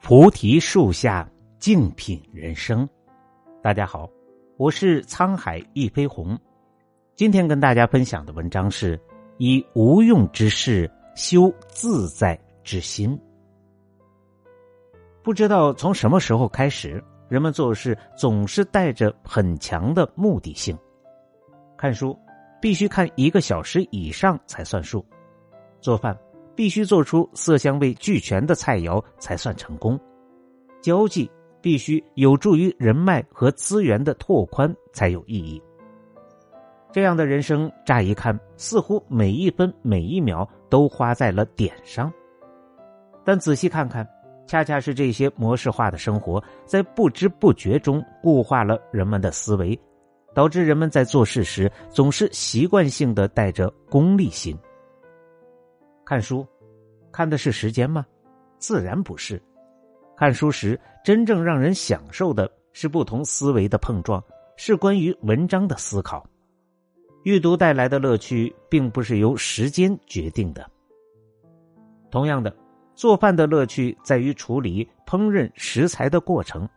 菩提树下静品人生。大家好，我是沧海一飞鸿。今天跟大家分享的文章是：以无用之事修自在之心。不知道从什么时候开始，人们做事总是带着很强的目的性。看书必须看一个小时以上才算数，做饭。必须做出色香味俱全的菜肴才算成功，交际必须有助于人脉和资源的拓宽才有意义。这样的人生，乍一看似乎每一分每一秒都花在了点上，但仔细看看，恰恰是这些模式化的生活，在不知不觉中固化了人们的思维，导致人们在做事时总是习惯性的带着功利心。看书，看的是时间吗？自然不是。看书时，真正让人享受的是不同思维的碰撞，是关于文章的思考。阅读带来的乐趣，并不是由时间决定的。同样的，做饭的乐趣在于处理、烹饪食材的过程，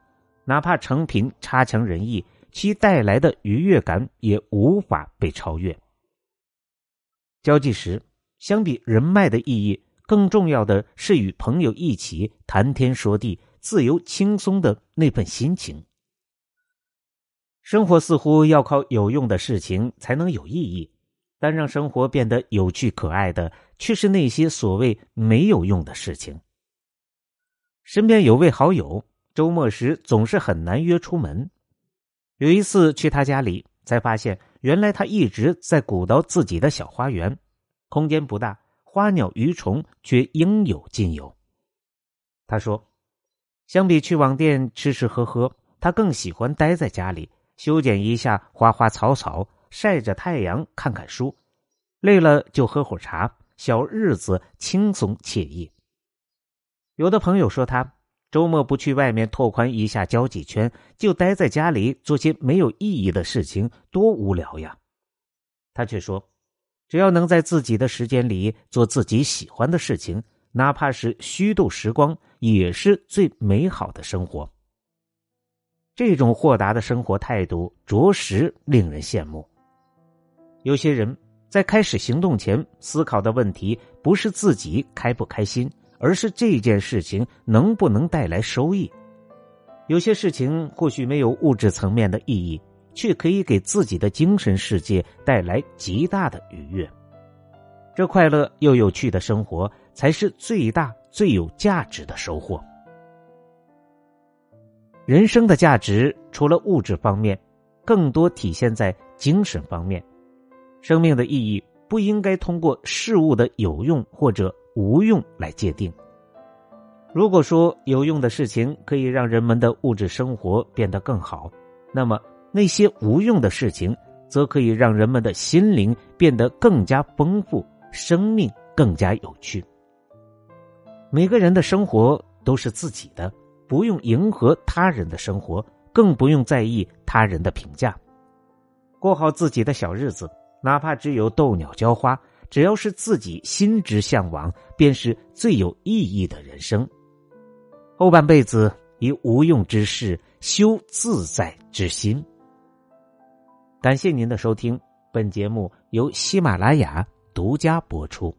哪怕成品差强人意，其带来的愉悦感也无法被超越。交际时。相比人脉的意义，更重要的是与朋友一起谈天说地、自由轻松的那份心情。生活似乎要靠有用的事情才能有意义，但让生活变得有趣可爱的，却是那些所谓没有用的事情。身边有位好友，周末时总是很难约出门。有一次去他家里，才发现原来他一直在鼓捣自己的小花园。空间不大，花鸟鱼虫却应有尽有。他说：“相比去网店吃吃喝喝，他更喜欢待在家里修剪一下花花草草，晒着太阳看看书，累了就喝会茶，小日子轻松惬意。”有的朋友说他周末不去外面拓宽一下交际圈，就待在家里做些没有意义的事情，多无聊呀。他却说。只要能在自己的时间里做自己喜欢的事情，哪怕是虚度时光，也是最美好的生活。这种豁达的生活态度，着实令人羡慕。有些人在开始行动前思考的问题，不是自己开不开心，而是这件事情能不能带来收益。有些事情或许没有物质层面的意义。却可以给自己的精神世界带来极大的愉悦，这快乐又有趣的生活才是最大最有价值的收获。人生的价值除了物质方面，更多体现在精神方面。生命的意义不应该通过事物的有用或者无用来界定。如果说有用的事情可以让人们的物质生活变得更好，那么。那些无用的事情，则可以让人们的心灵变得更加丰富，生命更加有趣。每个人的生活都是自己的，不用迎合他人的生活，更不用在意他人的评价。过好自己的小日子，哪怕只有斗鸟浇花，只要是自己心之向往，便是最有意义的人生。后半辈子以无用之事修自在之心。感谢您的收听，本节目由喜马拉雅独家播出。